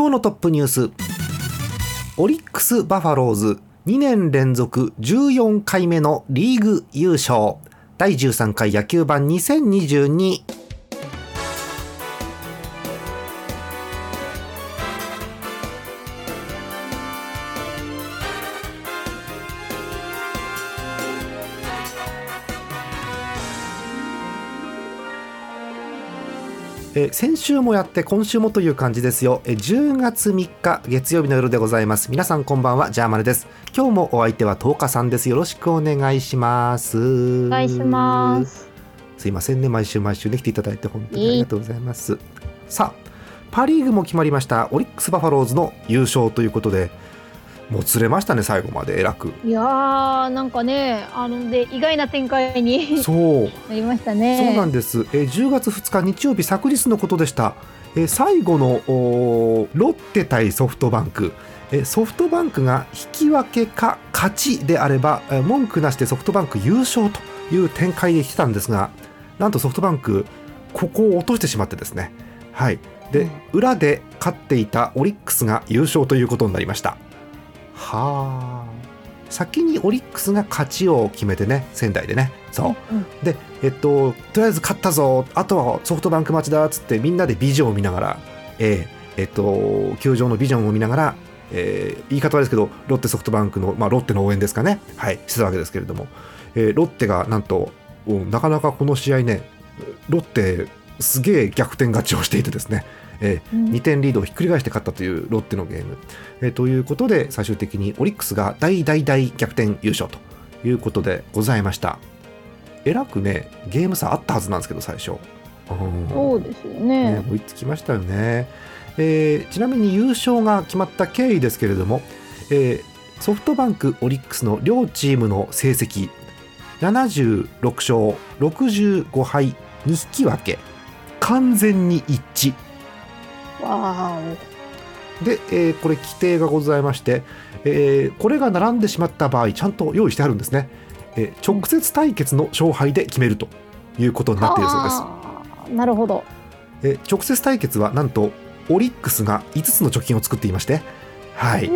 今日のトップニュース。オリックス・バファローズ。2年連続14回目のリーグ優勝。第13回野球盤2022えー、先週もやって今週もという感じですよ、えー、10月3日月曜日の夜でございます。皆さんこんばんはジャーマネです。今日もお相手は10日さんです。よろしくお願いします。お願いします。すいませんね。毎週毎週ね来ていただいて本当にありがとうございます。さあパ・リーグも決まりました。オリックス・バファローズの優勝ということでもつれましたね最後までえらく。いやーなんかねあので意外な展開にそう。なりましたね。そうなんです。え10月2日日曜日昨日のことでした。え最後のロッテ対ソフトバンク。えソフトバンクが引き分けか勝ちであれば文句なしでソフトバンク優勝という展開で来たんですがなんとソフトバンクここを落としてしまってですね。はい。で、うん、裏で勝っていたオリックスが優勝ということになりましたはあ。先にオリックスが勝ちを決めてね仙台でね。そう、うん、でえっととりあえず勝ったぞ。あとはソフトバンク待ちだっつってみんなでビジョンを見ながらえー、えっと球場のビジョンを見ながらえー、言い方はですけどロッテソフトバンクの、まあ、ロッテの応援ですかね、はい、してたわけですけれども、えー、ロッテがなんとなかなかこの試合ねロッテすげえ逆転勝ちをしていてですねえー、2点リードをひっくり返して勝ったというロッテのゲーム、えー、ということで最終的にオリックスが大大大逆転優勝ということでございました。えらくねゲーム差あったはずなんですけど最初。そうですよね。ね追いつきましたよね、えー、ちなみに優勝が決まった経緯ですけれども、えー、ソフトバンクオリックスの両チームの成績。76勝65敗2引き分け。完全に一致で、えー、これ規定がございまして、えー、これが並んでしまった場合ちゃんと用意してあるんですね、えー、直接対決の勝敗で決めるということになっているそうです。なるほど、えー、直接対決はなんとオリックスが5つの貯金を作っていましてはい。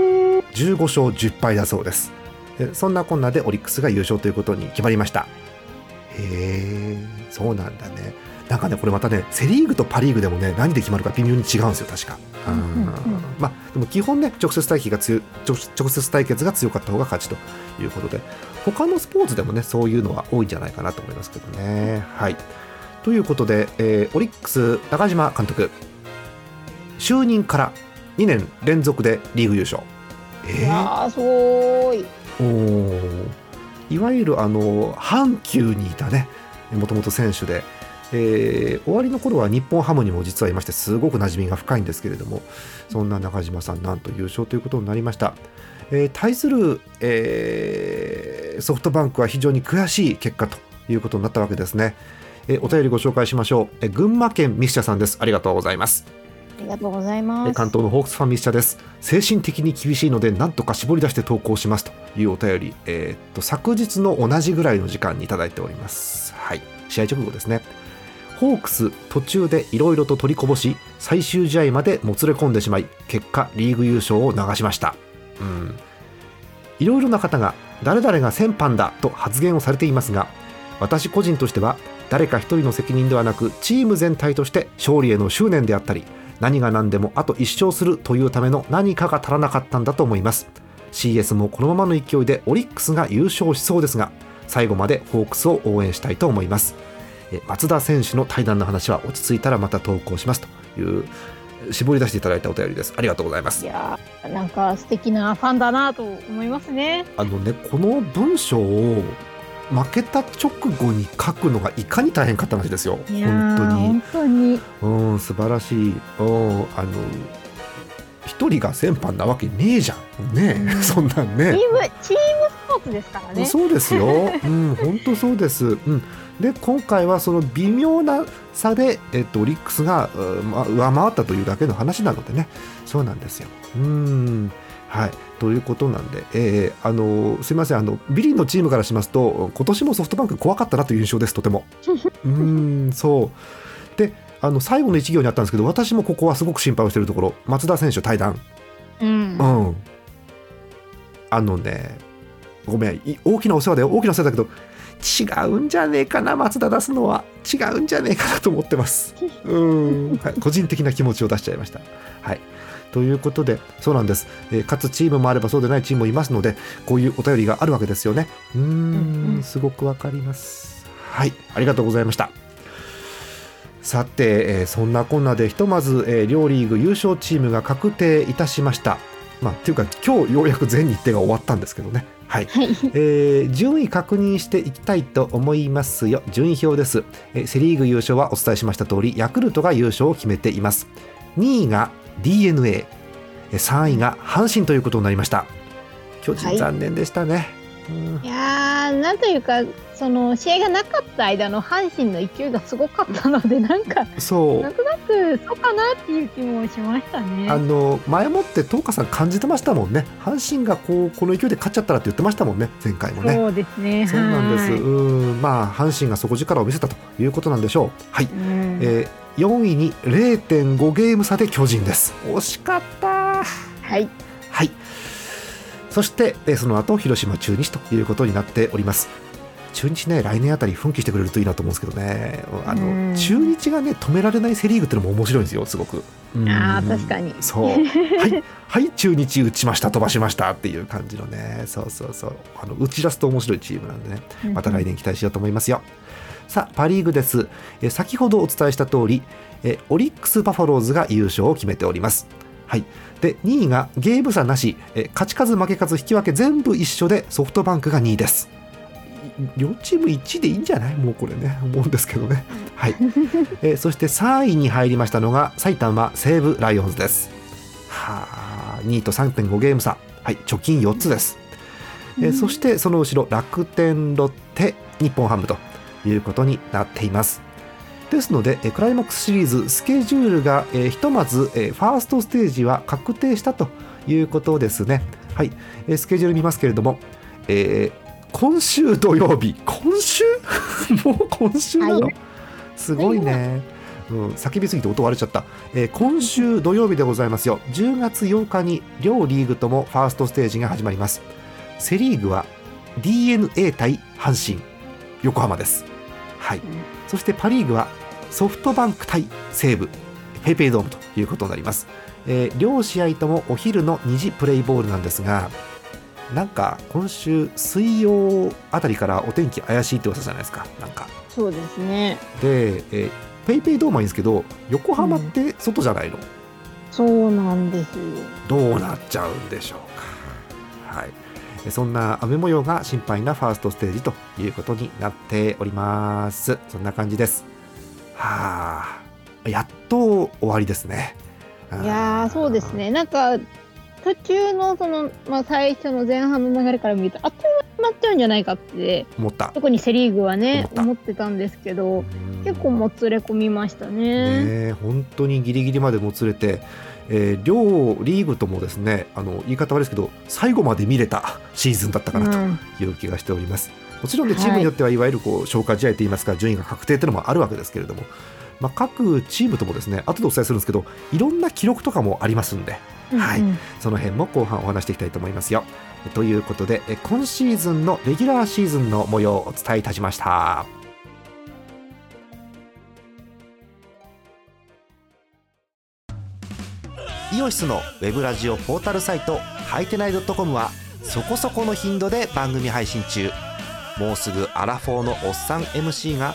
15勝10敗だそうです。そんなこんなでオリックスが優勝ということに決まりました。へえそうなんだねなんかねこれまたねセ・リーグとパ・リーグでもね何で決まるか微妙に違うんですよ確か。うんうん、まあでも基本ね直接対決が強直接対決が強かった方が勝ちということで他のスポーツでもねそういうのは多いんじゃないかなと思いますけどね。はいということで、えー、オリックス中島監督就任から2年連続でリーグ優勝。えー、すごいおいわゆるあの阪急にいたねもともと選手でえー、終わりの頃は日本ハムにも実はいましてすごく馴染みが深いんですけれどもそんな中島さんなんと優勝ということになりました、えー、対する、えー、ソフトバンクは非常に悔しい結果ということになったわけですね、えお便りご紹介しましょう、え群馬県ミスチャさんですありがとうございますありがとうございます。関東のホークスファンミスチャです。精神的に厳しいので、なんとか絞り出して投稿しますというお便り、えー、っと、昨日の同じぐらいの時間にいただいております。はい。試合直後ですね。ホークス途中でいろいろと取りこぼし最終試合までもつれ込んでしまい結果リーグ優勝を流しました。うん。いろいろな方が誰々が先般だと発言をされていますが私個人としては誰か一人の責任ではなくチーム全体として勝利への執念であったり何が何でもあと1勝するというための何かが足らなかったんだと思います。CS もこのままの勢いでオリックスが優勝しそうですが最後までホークスを応援したいと思います。松田選手の対談の話は落ち着いたらまた投稿しますという絞り出していただいたお便りです。ありがとうございます。いやなんか素敵なファンだなと思いますね。あのねこの文章を負けた直後に書くのがいかに大変かった話ですよ。本当に。本当に。うん素晴らしい。うんあの一人が先般なわけねえじゃん。ね、うん、そんなんね。チームチームスポーツですからね。そうですよ。うん本当そうです。うんで今回はその微妙な差で、えっと、オリックスが、まあ、上回ったというだけの話なのでね。そうなんですよ。うん。はい、ということなんで、えー、あのすみません。あのビリのチームからしますと今年もソフトバンク怖かったなという印象です。とても。うん。そう。であの最後の一行にあったんですけど私もここはすごく心配をしているところ。松田選手退団。うん。うん。あのねごめん。い大きなお世話だよ。大きなお世話だけど違うんじゃねえかな松田出すのは。違うんじゃねえかなと思ってます。うん、はい、個人的な気持ちを出しちゃいました。はい。ということでそうなんです、えー、かつチームもあればそうでないチームもいますのでこういうお便りがあるわけですよね。うん。ん。すごくわかります。はい。ありがとうございました。さて、えーそんなこんなでひとまず、えー両リーグ優勝チームが確定いたしました。まあ、っていうか今日ようやく全日程が終わったんですけどねはい。はい。えー順位確認していきたいと思いますよ。順位表です、えーセ・リーグ優勝はお伝えしました通りヤクルトが優勝を決めています。2位が d n a 3位が阪神ということになりました。巨はい。人残念でしたね、うん。いやー、なんというか、その試合がなかった間の阪神の勢いがすごかったので、なんか、そう。なんとなく、そうかなっていう気もしましたね。あの前もって東花さん感じてましたもんね。阪神がこうこの勢いで勝っちゃったらって言ってましたもんね前回もね。そうですね。そうなんです。はい。うん。まあ阪神が底力を見せたということなんでしょう。はい。うん。えー4位に0.5ゲーム差で巨人です。惜しかった。はい。はい。そして、えーその後広島中日ということになっております中日ね来年あたり奮起してくれるといいなと思うんですけどね。あうん。の中日がね止められないセ・リーグっていうのも面白いんですよすごく。うん。あー確かに。そう。はいはい中日打ちました飛ばしましたっていう感じのね。そうそうそう。あの打ち出すと面白いチームなんでね。また来年期待しようと思いますよ。さあパ・リーグです、えー先ほどお伝えした通り、えーオリックス・バファローズが優勝を決めております。はい、で2位がゲーム差なし、えー勝ち数負け数引き分け全部一緒でソフトバンクが2位です。い両チーム1位でいいんじゃない？もうこれね思うんですけどね。はい。えーそして3位に入りましたのが埼玉西武ライオンズです。はあ2位と3.5ゲーム差、はい、貯金4つです。えーそしてその後ろ楽天ロッテ日本ハムということになっています。ですのでえークライマックスシリーズスケジュールが、えーひとまず、えーファーストステージは確定したということですね。はい、えースケジュール見ますけれども、えー今週土曜日。今週？もう今週なの、はい。すごいね、うん、叫びすぎて音割れちゃった、えー今週土曜日でございますよ。10月8日に両リーグともファーストステージが始まります。セ・リーグは d n a 対阪神横浜です、はい、そしてパ・リーグはソフトバンク対西武。ペイペイドームということになります、えー両試合ともお昼の2時プレイボールなんですがなんか今週水曜あたりからお天気怪しいって噂じゃないですかなんかそうですね。で、えーペイペイドームはいいんですけど横浜って外じゃないの、そうなんですよ。どうなっちゃうんでしょうか。はい。えそんな雨模様が心配なファーストステージということになっております。そんな感じです。はあ、やっと終わりですね。いやー、そうです。ね。なんか、途中のその、まあ、最初の前半の流れから見ると、あっという間になっちゃうんじゃないかって、思った。特にセ・リーグはね思っ、てたんですけど、うん結構もつれ込みましたね。ねえ本当にギリギリまでもつれて、えー両リーグともですねあの言い方悪いですけど最後まで見れたシーズンだったかなとうんいう気がしております。もちろんねはいチームによってはいわゆるこう消化試合といいますか順位が確定というのもあるわけですけれども、まあ、各チームともですね後でお伝えするんですけどいろんな記録とかもありますんではいうんうんその辺も後半お話していきたいと思いますよ。ということでえ今シーズンのレギュラーシーズンの模様をお伝えいたしました。イオシスのウェブラジオポータルサイトハイテナイドットコムはそこそこの頻度で番組配信中もうすぐアラフォーのおっさん MC が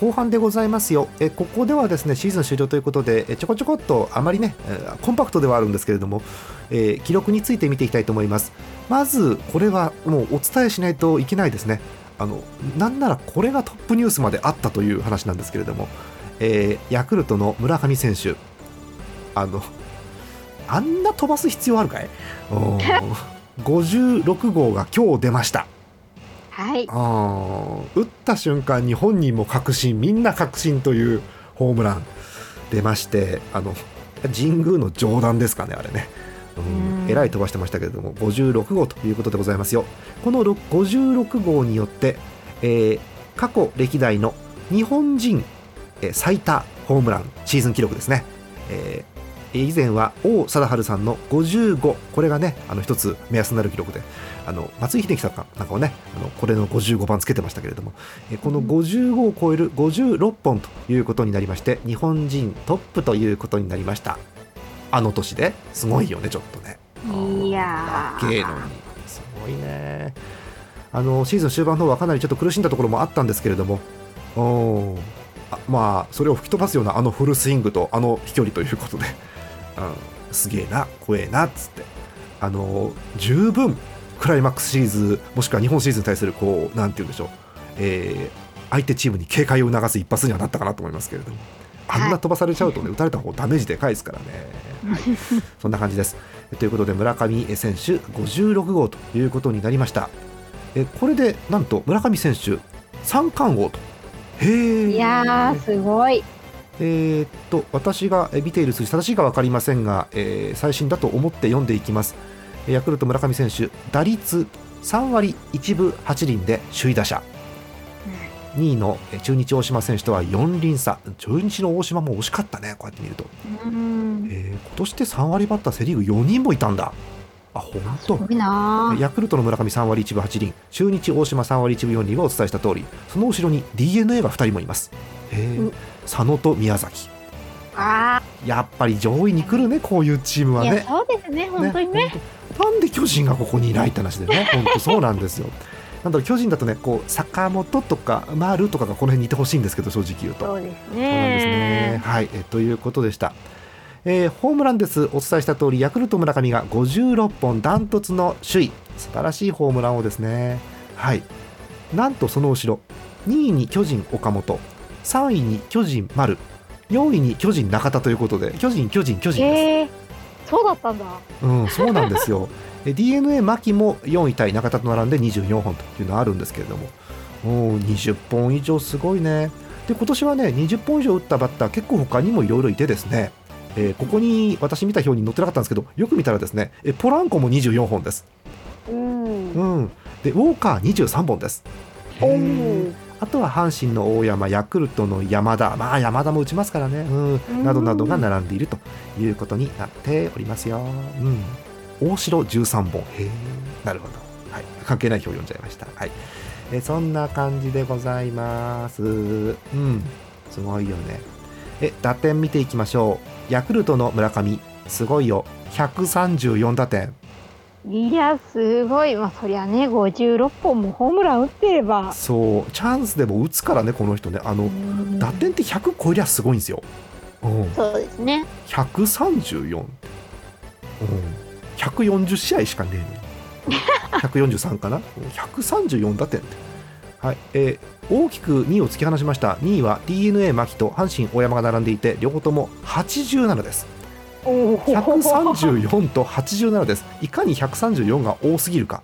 後半でございますよ。えここではですねシーズン終了ということでえちょこちょこっとあまりねえーコンパクトではあるんですけれども、えー記録について見ていきたいと思います。まずこれはもうお伝えしないといけないですね。あのなんならこれがトップニュースまであったという話なんですけれども、えーヤクルトの村上選手。あのあんな飛ばす必要あるかい？56 号が今日出ました。はい。あー。打った瞬間に本人も確信みんな確信というホームラン出ましてあの神宮の上段ですかねあれね、うん。うん。えらい飛ばしてましたけれども56号ということでございますよ。このろ56号によって、えー過去歴代の日本人、えー最多ホームランシーズン記録ですね、えー以前は王貞治さんの55これがねあの一つ目安になる記録で。あの松井秀喜さんなんかをねあのこれの55番つけてましたけれども、えーこの55を超える56本ということになりまして日本人トップということになりました。あの年で。すごいよねちょっとね。いやー。若えのに。すごいね。あのシーズン終盤の方はかなりちょっと苦しんだところもあったんですけれども。おまあそれを吹き飛ばすようなあのフルスイングとあの飛距離ということで、うん、すげえな怖えなっつって。あの十分クライマックスシリーズもしくは日本シリーズに対するこうなんて言うんでしょう、えー相手チームに警戒を促す一発にはなったかなと思いますけれどもあんな飛ばされちゃうとね、打たれた方ダメージでかいですからね、はい、そんな感じです。ということで村上選手56号ということになりました。えこれでなんと村上選手三冠王と。へえいやー、すごい。えーっと私がえ見ている数字正しいか分かりませんが、えー最新だと思って読んでいきます。えヤクルト村上選手打率3割1分8厘で首位打者。2位のえ中日大島選手とは4厘差。中日の大島も惜しかったねこうやって見ると、うん。えー今年で3割バッターセ・リーグ4人もいたんだ。あ本当。ヤクルトの村上3割1分8厘。中日大島3割1分4厘はお伝えした通り。その後ろに d n a が2人もいます。へーうん佐野と宮崎。あやっぱり上位に来るねこういうチームはいねそうですね、本当にね。ほんとなんで巨人がここにいないって話でね 本当そうなんですよ。なんだろう巨人だとねこう坂本とか丸とかがこの辺にいてほしいんですけど正直言うと。そうですそうなんですね。ね。はいえということでした。えーホームランです。お伝えした通りヤクルト村上が56本ダントツの首位。素晴らしいホームラン王ですね。はい。なんとその後ろ2位に巨人岡本3位に巨人丸4位に巨人中田ということで巨人巨人巨人ですえー、そうだったんだ。うん、そうなんですよ。d n a 牧も4位タイ中田と並んで24本というのはあるんですけれども、おー20本以上すごいね。で今年はね20本以上打ったバッター結構他にもいろいろいてですね、えーここに私見た表に載ってなかったんですけどよく見たらですねえポランコも24本です。うん。うん、でウォーカー23本です。あとは阪神の大山、ヤクルトの山田、まあ山田も打ちますからね、うん、などなどが並んでいるということになっておりますよ。うん、大城13本、へえ、なるほど、はい、関係ない表読んじゃいました。はい、えそんな感じでございます。うん、すごいよね。え打点見ていきましょう。ヤクルトの村上、すごいよ、134打点。いや、すごい。まあ、そりゃね、56本もホームラン打ってれば。そう、チャンスでも打つからね、この人ね、あのうん。打点って100超えりゃすごいんですよ。うん。そうですね。134って、うん、140試合しかねえのに。143かな？うん。134打点。って、はい。えー大きく2位を突き放しました。2位は d n a 牧と阪神大山が並んでいて両方とも87です。おお。134と87ですいかに134が多すぎるか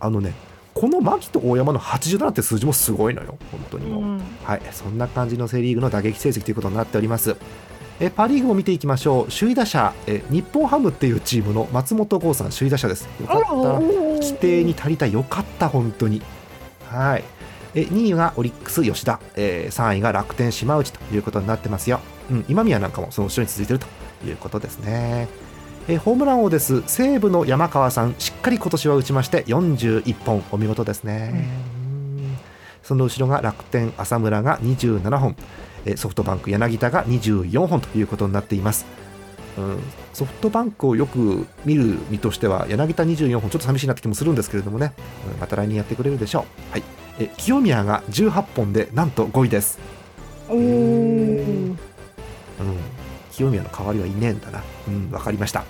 あのねこの牧と大山の87って数字もすごいのよ本当にもう、うん。はい、そんな感じのセ・リーグの打撃成績ということになっております。えパ・リーグを見ていきましょう、首位打者、え日本ハムっていうチームの松本剛さん、首位打者です。よかった、規定に足りた、よかった、本当に。はい、え2位がオリックス、吉田、え3位が楽天、島内ということになってますよ。うん、今宮なんかもその後ろに続いているということですね。えホームラン王です、西武の山川さん、しっかり今年は打ちまして、41本、お見事ですね。うん。その後ろが楽天、浅村が27本、えーソフトバンク、柳田が24本ということになっています。うん、ソフトバンクをよく見る身としては柳田24本ちょっと寂しいなって気もするんですけれどもね、うん。また来年やってくれるでしょう、はい、え清宮が18本でなんと5位です、おー。うん、清宮の代わりはいねえんだな。うんわかりました、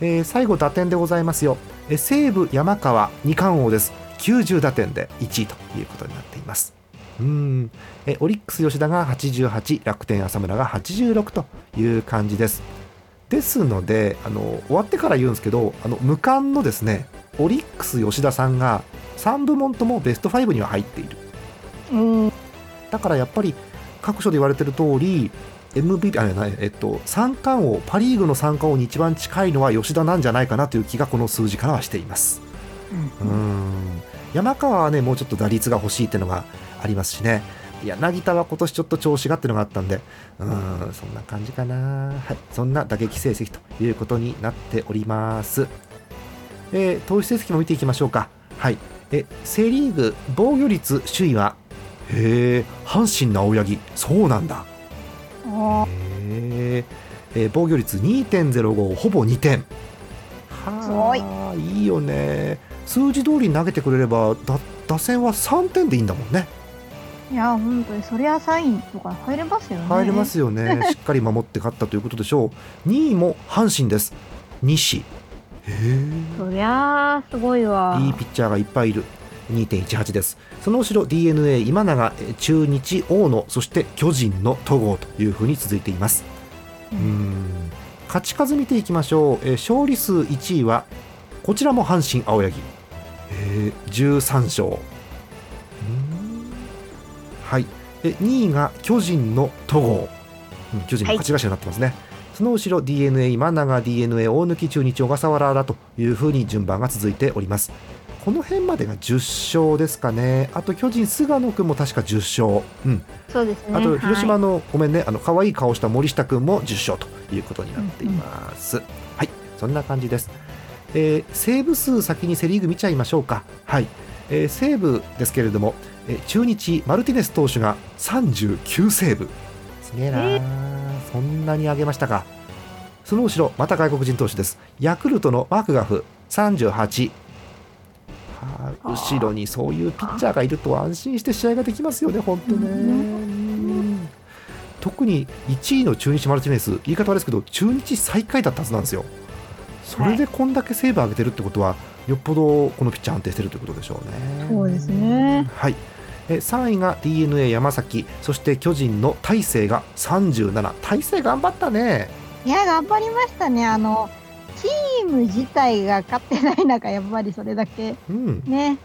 えー最後打点でございますよ。え西武山川二冠王です。90打点で1位ということになっています。うん。えオリックス吉田が88楽天浅村が86という感じです。ですのであの終わってから言うんですけどあの無冠のですねオリックス吉田さんが3部門ともベスト5には入っている。うん。だからやっぱり各所で言われてる通り MVP あないえっと三冠王パ・リーグの三冠王に一番近いのは吉田なんじゃないかなという気がこの数字からはしています。うん。山川はねもうちょっと打率が欲しいっていうのがありますしね。柳田は今年ちょっと調子がっていうのがあったんで。うんそんな感じかな。はい。そんな打撃成績ということになっております。えー投手成績も見ていきましょうか。はい。えセ・リーグ防御率首位はへえ阪神の青柳。そうなんだえー防御率2.05ほぼ2点。すごい。はあいいよね。数字通りに投げてくれればだ打線は3点でいいんだもんね。いや本当にそりゃサインとか入れますよね。入れますよね。しっかり守って勝ったということでしょう。2位も阪神です。西。へそりゃあすごいわ。えいいピッチャーがいっぱいいる2.18です。その後ろ d n a 今永えー中日大野そして巨人の戸郷というふうに続いています。うーん。勝ち数見ていきましょう、えー勝利数1位はこちらも阪神青柳、えー13勝。はい。え2位が巨人の戸郷、うん巨人の勝ち頭になってますね、その後ろ d n a 今永 d n a 大貫中日小笠原だというふうに順番が続いておりますこの辺までが10勝ですかね。あと巨人菅野君も確か10勝、うん、そうですね。あと広島はいの、ごめんね。あの可愛い顔した森下君も10勝ということになっています、はい。そんな感じです、えーセーブ数先にセ・リーグ見ちゃいましょうか。はい、えー西武ですけれども、えー中日マルティネス投手が39セーブ。すげえなー、そんなに上げましたか。その後ろまた外国人投手です。ヤクルトのマクガフ38はい後ろにそういうピッチャーがいると安心して試合ができますよね、本当ね。うん特に1位の中日マルティネス、言い方悪いですけど、中日最下位だったはずなんですよ。それでこんだけセーブ上げてるってことは、よっぽどこのピッチャー安定してるということでしょうね。そうですねはい。え3位が d n a 山崎、そして巨人の大勢が37、大勢頑張ったね。いや頑張りましたねあのチーム自体が勝ってない中やっぱりそれだけうん、ね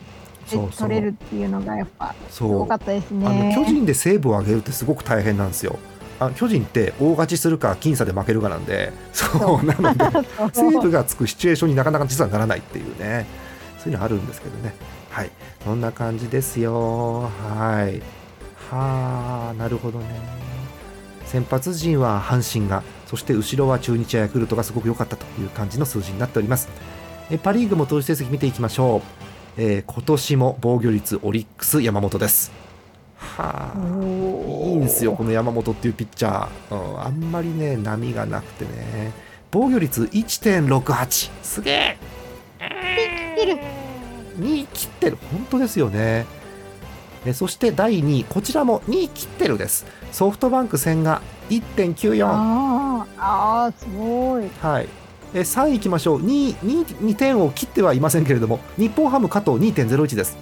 そう取れるっていうのがやっぱすごかったですあのね巨人でセーブを上げるってすごく大変なんですよ。あ巨人って大勝ちするか僅差で負けるかなんでそうなので セーブがつくシチュエーションになかなか実はならないっていうねそういうのあるんですけどね。はい。そんな感じですよ。はい。はあなるほどね。先発陣は阪神がそして後ろは中日やヤクルトがすごく良かったという感じの数字になっております。えパ・リーグも投手成績見ていきましょう、えー今年も防御率オリックス山本です。はあいいんですよ、この山本っていうピッチャー、うんあんまりね、波がなくてね、防御率1.68、すげえ、切る。2切ってる、本当ですよね。えそして第2位、こちらも2切ってるです、ソフトバンク戦が1.94、あーあーすごいはい、え3位いきましょう2、2, 2点を切ってはいませんけれども、日本ハム加藤2.01です。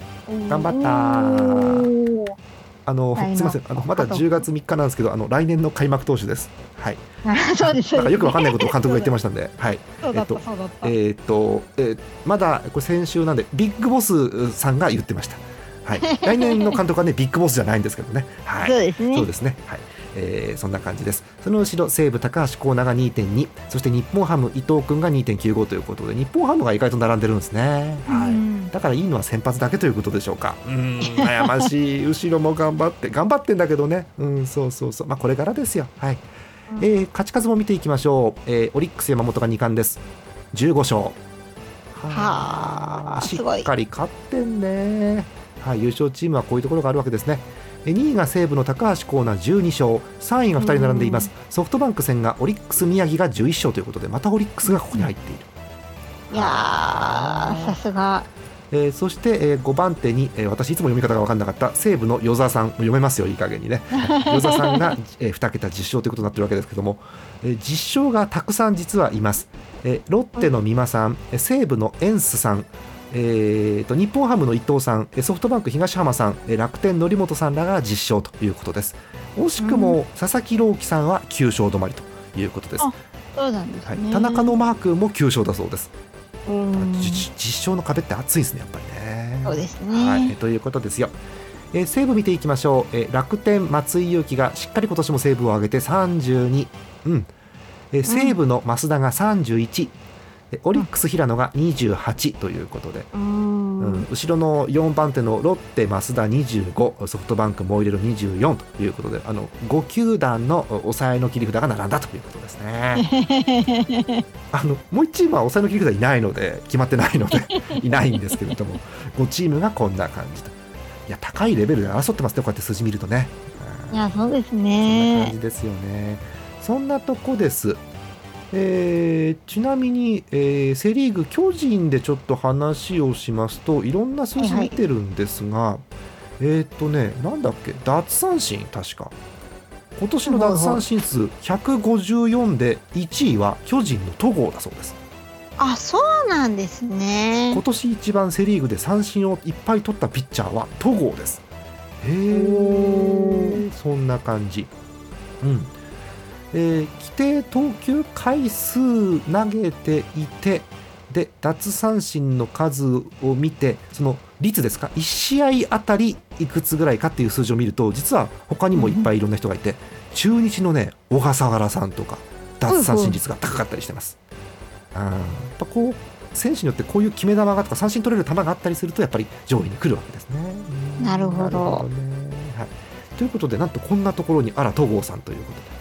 頑張ったあのすみませんあのまだ加藤10月3日なんですけどあの来年の開幕投手です。はい。そうですなんかよくわかんないことを監督が言ってまましたんで、はい。そうだったえっとえーっと、えーまだこれ先週なんでビッグボスさんが言ってました。はい。来年の監督はねビッグボスじゃないんですけどね。はい。そうですねそうですね。はい。えーそんな感じです。その後ろ西武高橋光成が2.2、そして日本ハム伊藤君が2.95ということで日本ハムが意外と並んでるんですね。はい。うんだからいいのは先発だけということでしょうか。うん、悩ましい。後ろも頑張って、頑張ってんだけどね。うん、そうそうそう。まあ、これからですよ。はい。うんえー勝ち数も見ていきましょう。えーオリックス山本が2冠です。15勝。はあしっかり勝ってんね。はい、優勝チームはこういうところがあるわけですね。えー2位が西武の高橋光成12勝、3位が2人並んでいます。ソフトバンク戦がオリックス宮城が11勝ということで、またオリックスがここに入っている。いやーさすが。えーそして、えー5番手に、えー私いつも読み方が分かんなかった西武の与座さん読めますよいい加減にね。は い与座さんが、え2桁10勝ということになってるわけですけども、えー実勝がたくさん実はいます、えーロッテの美馬さんえー西武のエンスさんえーと日本ハムの伊藤さんえーソフトバンク東浜さんえー楽天則本さんらが実勝ということです惜しくも佐々木朗希さんは9勝止まりということです。あそうなんですね。はい、田中のマークも9勝だそうです。うんじ実勝の壁って厚いですねやっぱりね。そうですね。はい、ということですよ。えー西武見ていきましょう、えー楽天松井裕樹がしっかり今年も西武を上げて32、うんえー西武の増田が31、えオリックス平野が28ということで、ううん。ん。後ろの4番手のロッテ増田25ソフトバンクモイレロ24ということで。あの5球団の抑えの切り札が並んだということですね。あのもう1チームは抑えの切り札いないので決まってないので いないんですけれども。5チームがこんな感じと。いや高いレベルで争ってますねこうやって数字見るとね、うん。いやそうですそんな感ねじ。ですよね。そんなとこですえーちなみに、えーセ・リーグ巨人でちょっと話をしますといろんな数字見てるんですが、えーっとねなんだっけ？奪三振確か。今年の奪三振数154で1位は巨人の戸郷だそうです。あそうなんですね。今。年一番セ・リーグで三振をいっぱい取ったピッチャーは戸郷です。へえそんな感じ。うんえー規定投球回数投げていてで奪三振の数を見てその率ですか？1試合あたりいくつぐらいかっていう数字を見ると実は他にもいっぱいいろんな人がいて中日のね小笠原さんとか奪三振率が高かったりしてます。うんやっぱこう選手によってこういう決め球がとか三振取れる球があったりするとやっぱり上位に来るわけですね。うんなるほどねはい、ということでなんとこんなところにあら戸郷さんということで。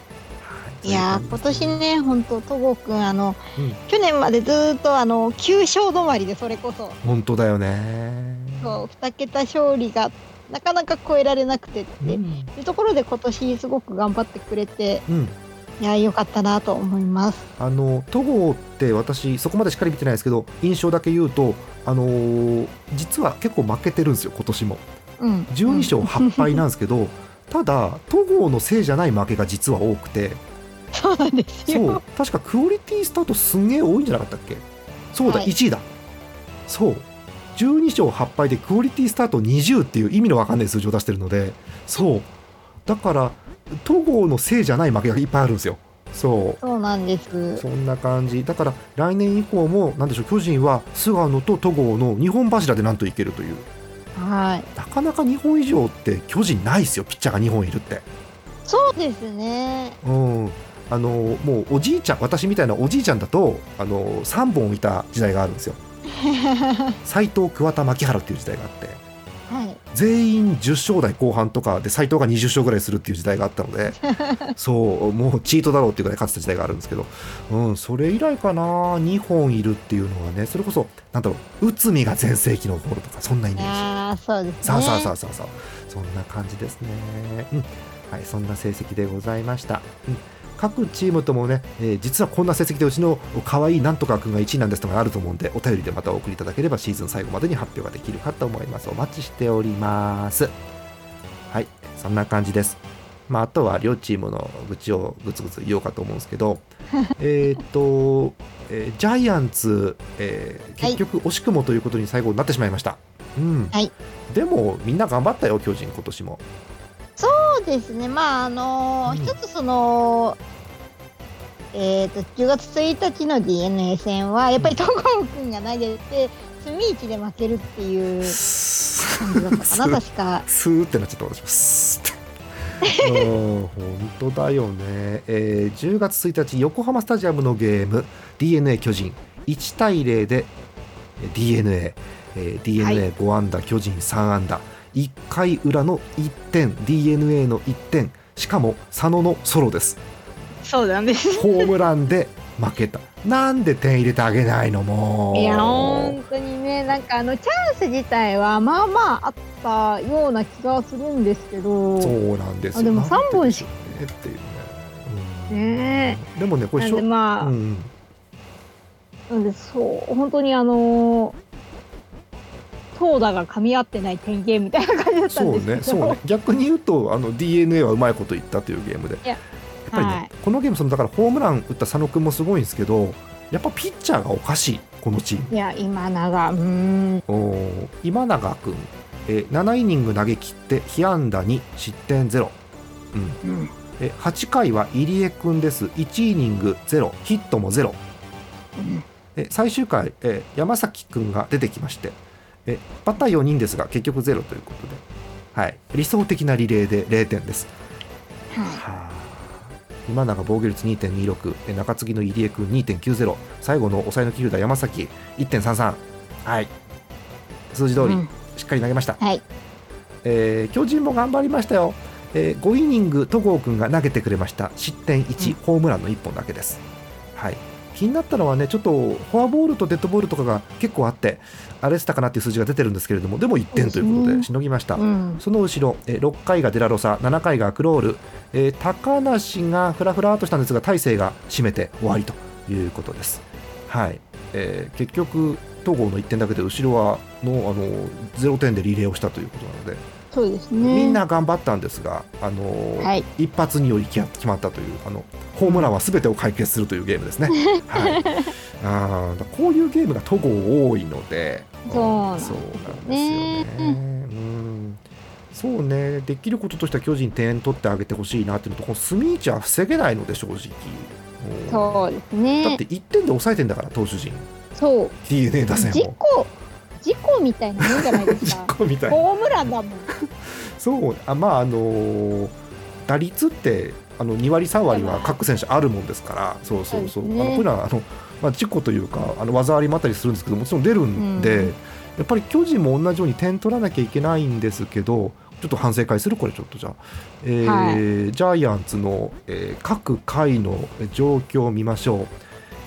はいい。やー今年ね本当戸郷くんあの、うん。去年までずーっとあの9勝止まりでそれこそ。本当だよね。そう2桁勝利がなかなか超えられなくてって、うん。いうところで今年すごく頑張ってくれてうん。いやーよかったなと思います。あの戸郷って私そこまでしっかり見てないですけど印象だけ言うと、あのー実は結構負けてるんですよ今年も。うん、12勝8敗なんですけど、ただ戸郷のせいじゃない負けが実は多くてそうなんですそう。よ。確かクオリティスタートすんげえ多いんじゃなかったっけ？そうだ、はい。1位だ。そう。12勝8敗でクオリティスタート20っていう意味のわかんない数字を出してるのでそう。だから戸郷のせいじゃない負けがいっぱいあるんですよ。そう。そうなんです。そんな感じ。だから来年以降もなんでしょう巨人は菅野と戸郷の2本柱でなんといけるという。はい。なかなか2本以上って巨人ないですよピッチャーが2本いるって。そうですね。うんあのもうおじいちゃん私みたいなおじいちゃんだとあの3本いた時代があるんですよ 斎藤桑田牧原っていう時代があってはい。全員10勝台後半とかで斎藤が20勝ぐらいするっていう時代があったので そうもうチートだろうっていうぐらい勝ってた時代があるんですけど、うん、それ以来かな2本いるっていうのはねそれこそなんだろう内海が全盛期の頃とかそんなイメージ。ああそうですね。さあさあさあさあさあそんな感じですね。うんはい、そんな成績でございました。うん各チームともね、えー実はこんな成績でうちの可愛いなんとか君が1位なんですとかあると思うんでお便りでまたお送りいただければシーズン最後までに発表ができるかと思います。お待ちしております。はい。そんな感じです。まああとは両チームの愚痴をぐつぐつ言おうかと思うんですけど えーっと、えージャイアンツ、えー結局惜しくもということに最後になってしまいました、うん。はい。でもみんな頑張ったよ巨人今年もですね。まああのーうん。一つその。えー、と10月1日の d n a 戦はやっぱり戸郷君が投げて隅一で負けるっていう 感じだったかな確か。スーってなっちゃった私。もスーってうん本当だよね、えー10月1日横浜スタジアムのゲーム d n a 巨人。1対0で d n a えー d n a 5安打、巨人3安打1回裏の1点 d n a の1点しかも佐野のソロです。そうなんです。ホームランで負けた。なんで点入れてあげないのもう。いや本当にねなんかあのチャンス自体はまあまああったような気がするんですけど。そうなんですよ。あでもなんで三本しっていう。ね、うん。ねでもねこれしょでまあ、うんうん。なんでそう本当にあのー投打が噛み合ってない典型みたいな感じだったそうんですけど。ねそうね。逆に言うとあの d n a はうまいこと言ったというゲームで。いや。やっぱりね、はい。このゲームそのだからホームラン打った佐野君もすごいんですけどやっぱピッチャーがおかしいこのチーム。いや今永うーん。おー今永君、えー7イニング投げ切って被安打2失点0、うん、え8回は入江君です。1イニング0ヒットも0うん。え最終回、え山崎君が出てきましてえバッター4人ですが結局0ということで、はい、理想的なリレーで0点です。ははあ。今永防御率2.26え中継ぎの入江君2.90最後の抑えの切るだ山崎1.33はい。数字通り、うん。しっかり投げました、い。はい。えー巨人も頑張りましたよ、え5イニング戸郷君が投げてくれました。失点1、うん。ホームランの1本だけです、はい、気になったのはねちょっとフォアボールとデッドボールとかが結構あってあれしたかなっていう数字が出てるんですけれどもでも1点ということでしのぎました、うん。その後ろ、えー6回がデラロサ、7回がクロール、えー高梨がふらふらっとしたんですが、大勢が締めて終わりということです。はい。えー結局、東郷の1点だけで後ろはのあの0点でリレーをしたということなので、そうですね。みんな頑張ったんですが、あのーはい。一発により決まったというあのホームランはすべてを解決するというゲームですね。はい、あーだこういうゲームが戸郷多いので、そうなんですよね。うんそうね、できることとしては巨人点取ってあげてほしいなっていうのと、この隅市は防げないので、正直。うんそうですだねって。1点で抑えてんだから、投手陣、そう。d n a 打線事を。故、事故みたいなもんじゃないです実か。行みたいな。ホームランだもん。そう、あまあ、あのー打率って、あの2割、3割は各選手あるもんですから、そうそうそう、ねあのこういうのはあの、まあ、事故というか、あの技ありもあったりするんですけど、もちろん出るんで、うんやっぱり巨人も同じように点取らなきゃいけないんですけど、ちょっと反省会する、これちょっとじゃあ、えージャイアンツの、えー各回の状況を見ましょう。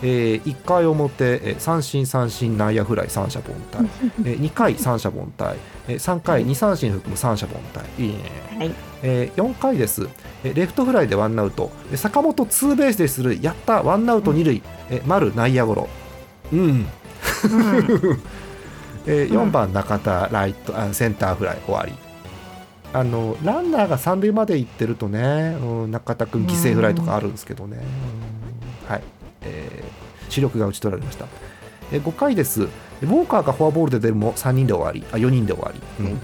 え1回表、えー三振、三振、内野フライ、三者凡退、え2回、三者凡退、え3回、2三振含む三者凡退、いいね、はい。え4回です、えレフトフライでワンアウト、え坂本ツーベースで出塁、やった、ワンアウト二塁、え丸内野ゴロ、うん、うん。えーうん。4番中田ライトあセンターフライ終わり。あのランナーが三塁まで行ってるとね、うん、中田君犠牲フライとかあるんですけどね、うん。はい、えー主力が打ち取られました、えー5回です。ウォーカーがフォアボールで出るも3人で終わりあ4人で終わり、うん。はい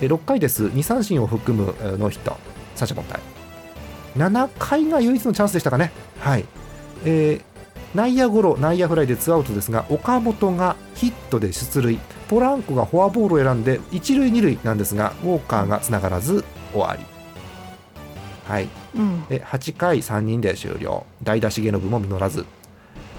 えー6回です。2三振を含むえーノーヒット。三者凡退。7回が唯一のチャンスでしたかね。はい、えー内野ゴロ、内野フライでツーアウトですが、岡本がヒットで出塁、ポランコがフォアボールを選んで、一塁、二塁なんですが、ウォーカーがつながらず終わり。はい、うん。え8回、3人で終了、代打重信も実らず、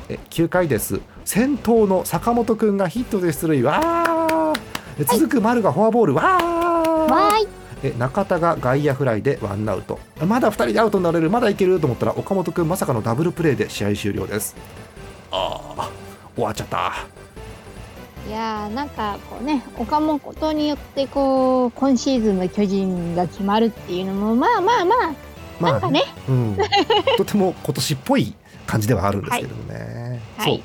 え9回です、先頭の坂本君がヒットで出塁、わー。え続く丸がフォアボール、わー。わーい。え中田が外野フライでワンアウト。まだ2人でアウトになれる。まだいけると思ったら岡本君まさかのダブルプレーで試合終了です。ああ終わっちゃった。いやーなんかこうね岡本によってこう今シーズンの巨人が決まるっていうのもまあまあまあまなんかね。うん、とても今年っぽい感じではあるんですけれどもね、そう。はい。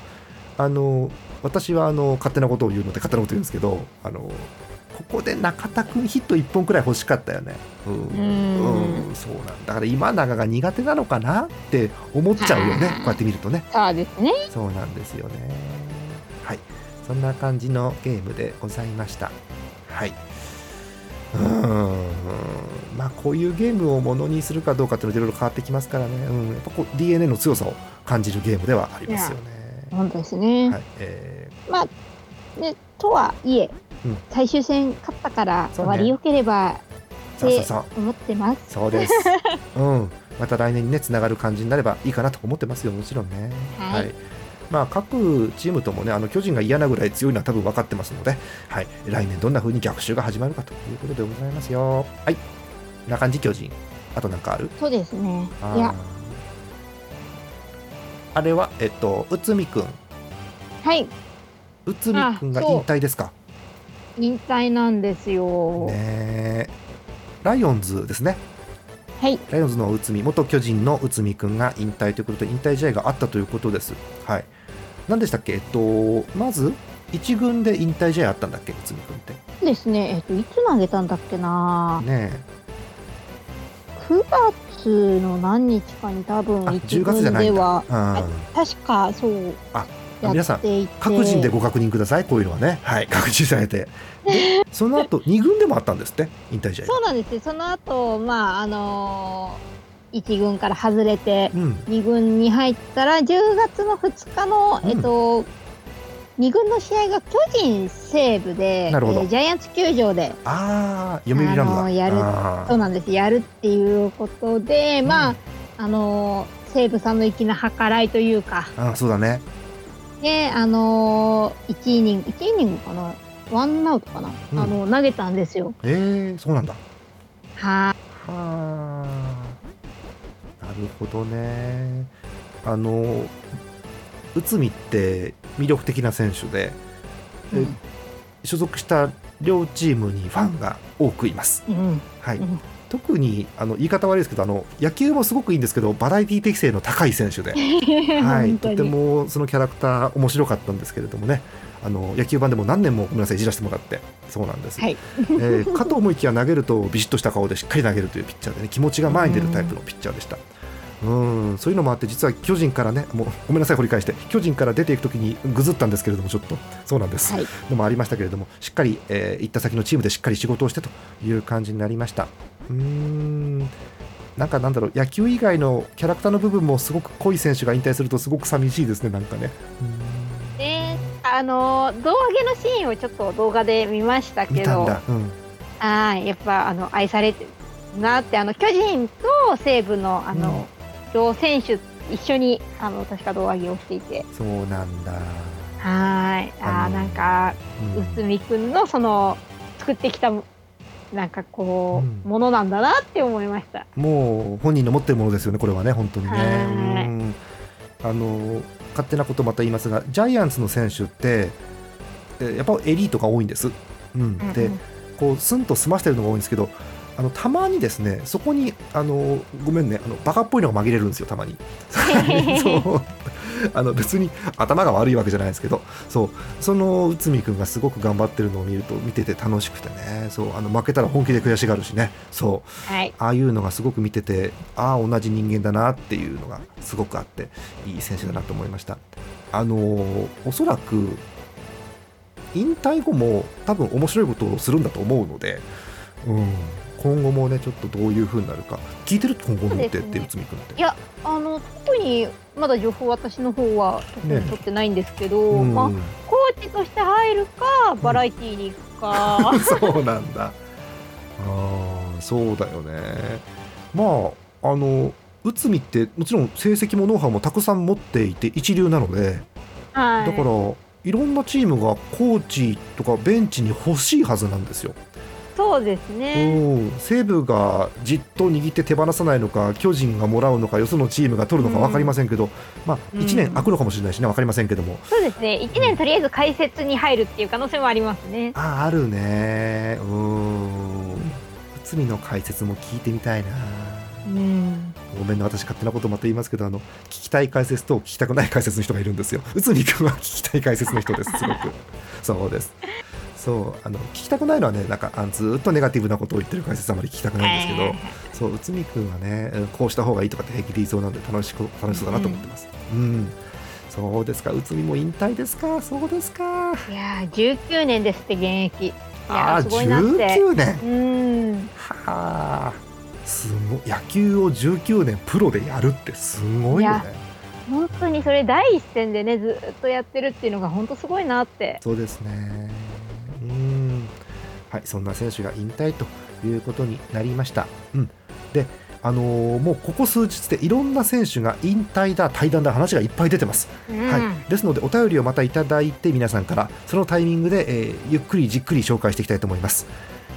あの私はあの勝手なことを言うので勝手なこと言うんですけどあのここで中田君ヒット1本くらい欲しかったよね。うん、うん。うん。そうなん。だから今永が苦手なのかなって思っちゃうよね。こうやって見るとね。そうですね。そうなんですよね。はい、そんな感じのゲームでございました。はい。うーん、まあこういうゲームをものにするかどうかっていうのはいろいろ変わってきますからね。うん、やっぱこう DNA の強さを感じるゲームではありますよね。本当ですね、はい、えまあねとはいえ、うん。最終戦勝ったから終わりよければー、って。思ってます。そうです。うん、また来年にね、つながる感じになればいいかなと思ってますよ、もちろんね。はい。まあ、各チームともね、あの巨人が嫌なぐらい強いのは多分分かってますので、はい、来年どんな風に逆襲が始まるかということでございますよ。はい、な感じ、巨人。あとなんかある？そうですねいやあれは、えっと、内海くん。はい内海くんが引退ですか？引退なんですよ、ねえライオンズですね。はいライオンズの内海、元巨人の内海君が引退ということで、引退試合があったということです。はい。何でしたっけ？えっと、まず、一軍で引退試合あったんだっけ、内海君って。ですねえっといつ投げたんだっけなね9月の何日かに多分あ一10月じゃ軍ではえ。確かそうあや皆さん各人でご確認ください、こういうのはね。はい、確認されて。で、その後、二軍でもあったんですって、引退試合。そうなんですよその後まああのー1軍から外れてうん2軍に入ったら10月の2日の、うんえっと2軍の試合が巨人西武で、えージャイアンツ球場でああ読売ランドやるそうなんですやるっていうことで、まああの西武さんの粋な計らいというか。あーそうだね。であの1イニング1イニングかな？ワンアウトかな、うん。あの投げたんですよ。えー、そうなんだ。ははあ。なるほどね。あの内海って魅力的な選手で、い、うん。所属した両チームにファンが多くいます、うんはいうん特にあの言い方悪いですけどあの野球もすごくいいんですけどバラエティ適性の高い選手で、はい、とてもそのキャラクター面白かったんですけれどもね。あの野球版でも何年もごめんなさいいじらせてもらって。そうなんです、はい。えーかと思いきや投げるとビシッとした顔でしっかり投げるというピッチャーでね気持ちが前に出るタイプのピッチャーでした。うんそういうのもあって実は巨人からねもうごめんなさい掘り返して。巨人から出ていくときにぐずったんですけれどもちょっとそうなんです、はい。のもありましたけれどもしっかり、えー行った先のチームでしっかり仕事をしてという感じになりました。うーんなんかなんだろう野球以外のキャラクターの部分もすごく濃い選手が引退するとすごく寂しいですねなんかね。うであの胴上げのシーンをちょっと動画で見ましたけど。たんだ、うん、はいやっぱあの愛されてるなってあの巨人と西武のあの、両選手一緒にあの確か胴上げをしていて。そうなんだ、はい。あーあのなんかうん。内海くんのその作ってきたなんかこう、うん。ものなんだなって思いました。もう本人の持ってるものですよね、これはね、本当にね。あの勝手なことまた言いますが、ジャイアンツの選手って、えーやっぱエリートが多いんです。うん、で、こうスンと済ましてるのが多いんですけど、あのたまにですね、そこにあのごめんね、あのバカっぽいのが紛れるんですよ、たまに。そう。あの別に頭が悪いわけじゃないですけど、そう。その内海君がすごく頑張ってるのを見ると見てて楽しくてね、そう。あの負けたら本気で悔しがるしね、そう。はい、ああいうのがすごく見ててああ同じ人間だなっていうのがすごくあっていい選手だなと思いました。あのーおそらく引退後も多分面白いことをするんだと思うので、うん、今後もねちょっとどういう風になるか。聞いてる今後のって内海君って。いやあの特にまだ情報私の方は取ってないんですけど、うんまあ、コーチとして入るかバラエティーに行くか、そうなんだ。ああそうだよね。まああの内海ってもちろん成績もノウハウもたくさん持っていて一流なのではい、だからいろんなチームがコーチとかベンチに欲しいはずなんですよ。そうですね。うん西武がじっと握って手放さないのか巨人がもらうのかよそのチームが取るのか分かりませんけど、まあ、うん1年空くのかもしれないしね分かりませんけども、そうですね。一年とりあえず解説に入るっていう可能性もありますね。あああるねうん内海の解説も聞いてみたいな。うん。ごめんね私勝手なことまた言いますけどあの聞きたい解説と聞きたくない解説の人がいるんですよ内海君は聞きたい解説の人ですすごく そうですそうあの聞きたくないのはねなんかあずーっとネガティブなことを言ってる解説あまり聞きたくないんですけど、そう内海君はねうんこうした方がいいとかって平気で言いそうなんで楽しく楽しそうだなと思ってますうん、そうですか内海も引退ですか？そうですかいやー、19年ですって現役。ああーすごいなって。19年うん。はあすごい野球を19年プロでやるってすごいよね本当にそれ第一線でねずっとやってるっていうのが本当すごいなって。そうですね。うん。はい、そんな選手が引退ということになりました。うん。で、あのーもうここ数日でいろんな選手が引退だ、対談だ、話がいっぱい出てます。うんはい。ですので、お便りをまたいただいて、皆さんから、そのタイミングで、えーゆっくりじっくり紹介していきたいと思います。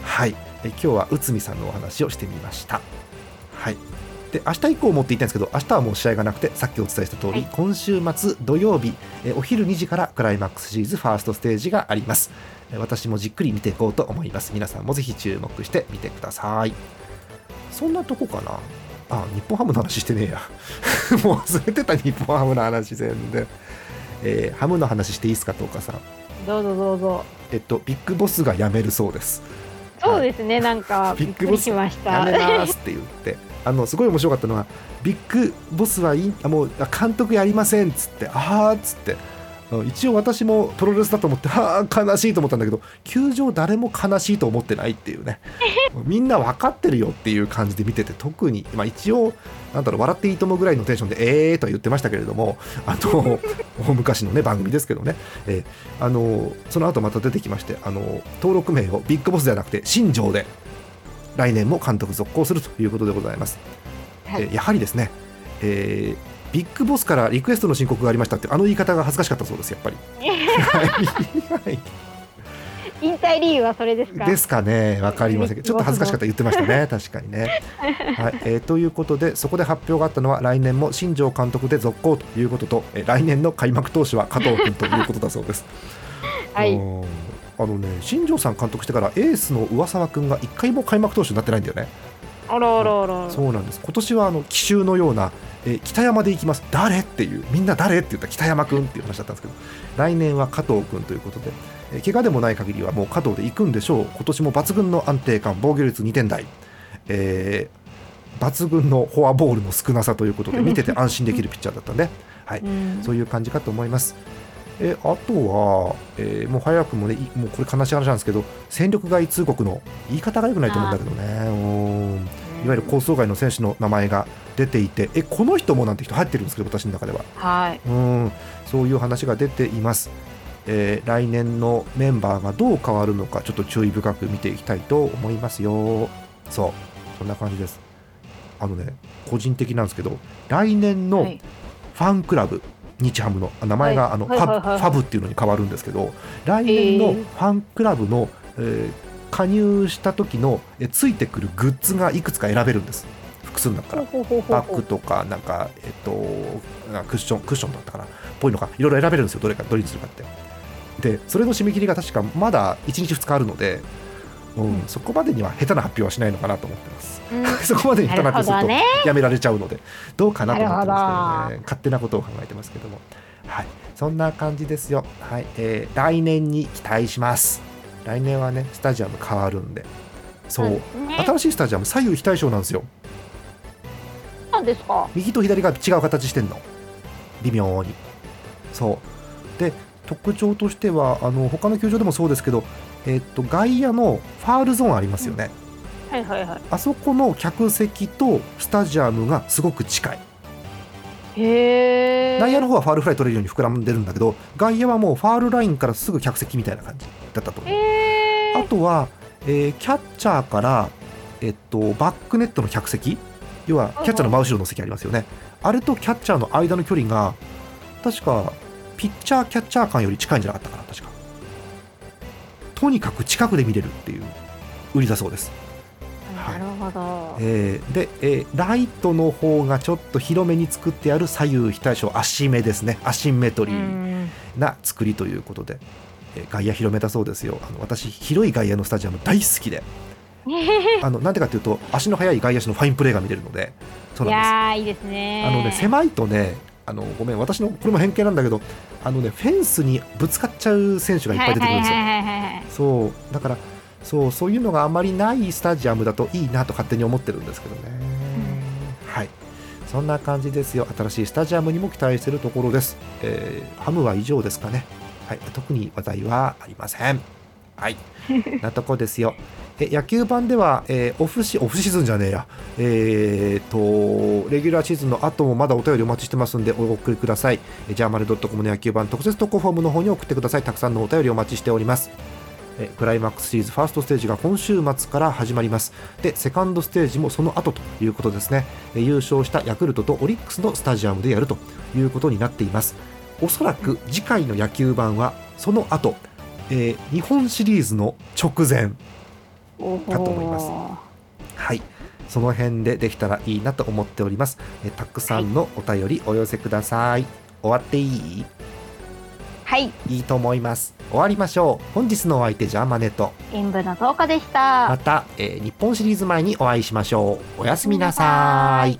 はい。え今日は内海さんのお話をしてみました。はい。で明日以降もって言ったんですけど明日はもう試合がなくてさっきお伝えした通り、はい今週末土曜日えお昼2時からクライマックスシリーズファーストステージがありますえ私もじっくり見ていこうと思います。皆さんもぜひ注目してみてください。そんなとこかな？あ日本ハムの話してねえや。もう忘れてた日本ハムの話全然えーハムの話していいですか東花さん。どうぞどうぞ。えっとビッグボスが辞めるそうです。そうですね、なんか びっくりしました。やめますって言って。あのすごい面白かったのはビッグボスはいいあもうあ監督やりませんっつってああっつって、うん一応私もプロレスだと思ってああ悲しいと思ったんだけど球場誰も悲しいと思ってないっていうね。みんな分かってるよっていう感じで見てて特に、まあ、一応なんだろう笑っていいともぐらいのテンションでええーとは言ってましたけれどもあの 大昔のね番組ですけどね、えーあのその後また出てきましてあの登録名をビッグボスではなくて新庄で来年も監督続行するということでございます。はい。えーやはりですね、えービッグボスからリクエストの申告がありましたってあの言い方が恥ずかしかったそうですやっぱり。は い引退理由はそれですか？ですかね、わかりませんけど、ちょっと恥ずかしかった言ってましたね、確かにね。はいえーということで、そこで発表があったのは、来年も新庄監督で続行ということと、えー来年の開幕投手は加藤君ということだそうです。はいうんあのね、新庄さん監督してから、エースの上沢君が一回も開幕投手になってないんだよね。あらあらあら。そうなんです。今年はあの奇襲のような、えー北山で行きます。誰っていう。みんな誰って言ったら北山君っていう話だったんですけど。来年は加藤君ということで、えー怪我でもない限りはもう加藤で行くんでしょう。今年も抜群の安定感。防御率2点台、えー抜群のフォアボールの少なさということで 見てて安心できるピッチャーだったんで、はい、うん。そういう感じかと思います。えあとは、えーもう早くもね、いもうこれ悲しい話なんですけど、戦力外通告の言い方が良くないと思うんだけどね、うんいわゆる構想外の選手の名前が出ていて、えこの人もなんて人入ってるんですけど、私の中では。はいうんそういう話が出ています。えー来年のメンバーがどう変わるのか、ちょっと注意深く見ていきたいと思いますよ。そう、そんな感じです。あのね、個人的なんですけど、来年のはいファンクラブ、日ハムのあ名前が、はいあの、はいはいはいファブファブっていうのに変わるんですけど来年のえーファンクラブの、えー加入した時のえついてくるグッズがいくつか選べるんです。複数の中から。バッグとかなんかえっとあクッションクッションだったかな。ぽいのかいろいろ選べるんですよ。どれかどれにするかって。でそれの締め切りが確かまだ1日2日あるので、うんうん。そこまでには下手な発表はしないのかなと思ってます。うん。そこまでに下手な発表するとやめられちゃうので。どうかなと思ってますけど。ね勝手なことを考えてますけども。はい。そんな感じですよ。はい、えー来年に期待します来年はねスタジアム変わるんで。そう、ね。新しいスタジアム左右非対称なんですよ。なんですか？右と左が違う形してんの。微妙に。そう。で特徴としてはあの他の球場でもそうですけど、えっと外野のファールゾーンありますよね、はいはいはあそこの客席とスタジアムがすごく近い内野の方はファールフライ取れるように膨らんでるんだけど外野はもうファールラインからすぐ客席みたいな感じだったと思う。へあとは、えーキャッチャーから、えっと、バックネットの客席要はキャッチャーの真後ろの席ありますよね。あれとキャッチャーの間の距離が確かピッチャーキャッチャー間より近いんじゃなかったかな確か。とにかく近くで見れるっていう売りだそうです、はいなるほど。えーで、えーライトの方がちょっと広めに作ってある左右非対称足目ですね。アシンメトリー、うん。な作りということで、えー外野広めたそうですよ。あの私広い外野のスタジアム大好きで。あのなんでかというと足の速い外野手のファインプレーが見れるので。そういなんです。いいですね。あのね狭いとねあのごめん私のこれも偏見なんだけどあのねフェンスにぶつかっちゃう選手がいっぱい出てくるんですよ、そう。だからそうそういうのがあまりないスタジアムだといいなと勝手に思ってるんですけどね、はい。そんな感じですよ。新しいスタジアムにも期待しているところです、えーハムは以上ですかね。はい。特に話題はありません。はい。なとこですよ。え野球版では、えーオフシオフシーズンじゃねえや、えー、とレギュラーシーズンの後もまだお便りお待ちしてますんでお送りください。えジャーマルドットコムの野球版特設投稿フォームの方に送ってください。たくさんのお便りお待ちしておりますえクライマックスシリーズファーストステージが今週末から始まります。でセカンドステージもその後ということですね。え優勝したヤクルトとオリックスのスタジアムでやるということになっています。おそらく次回の野球版はその後、えー日本シリーズの直前おかと思います。はい。その辺でできたらいいなと思っております。えたくさんのお便りお寄せください。終わっていい？はい。いいと思います。終わりましょう。本日のお相手ジャーマネと演舞の10日でした。また、えー日本シリーズ前にお会いしましょう。おやすみなさい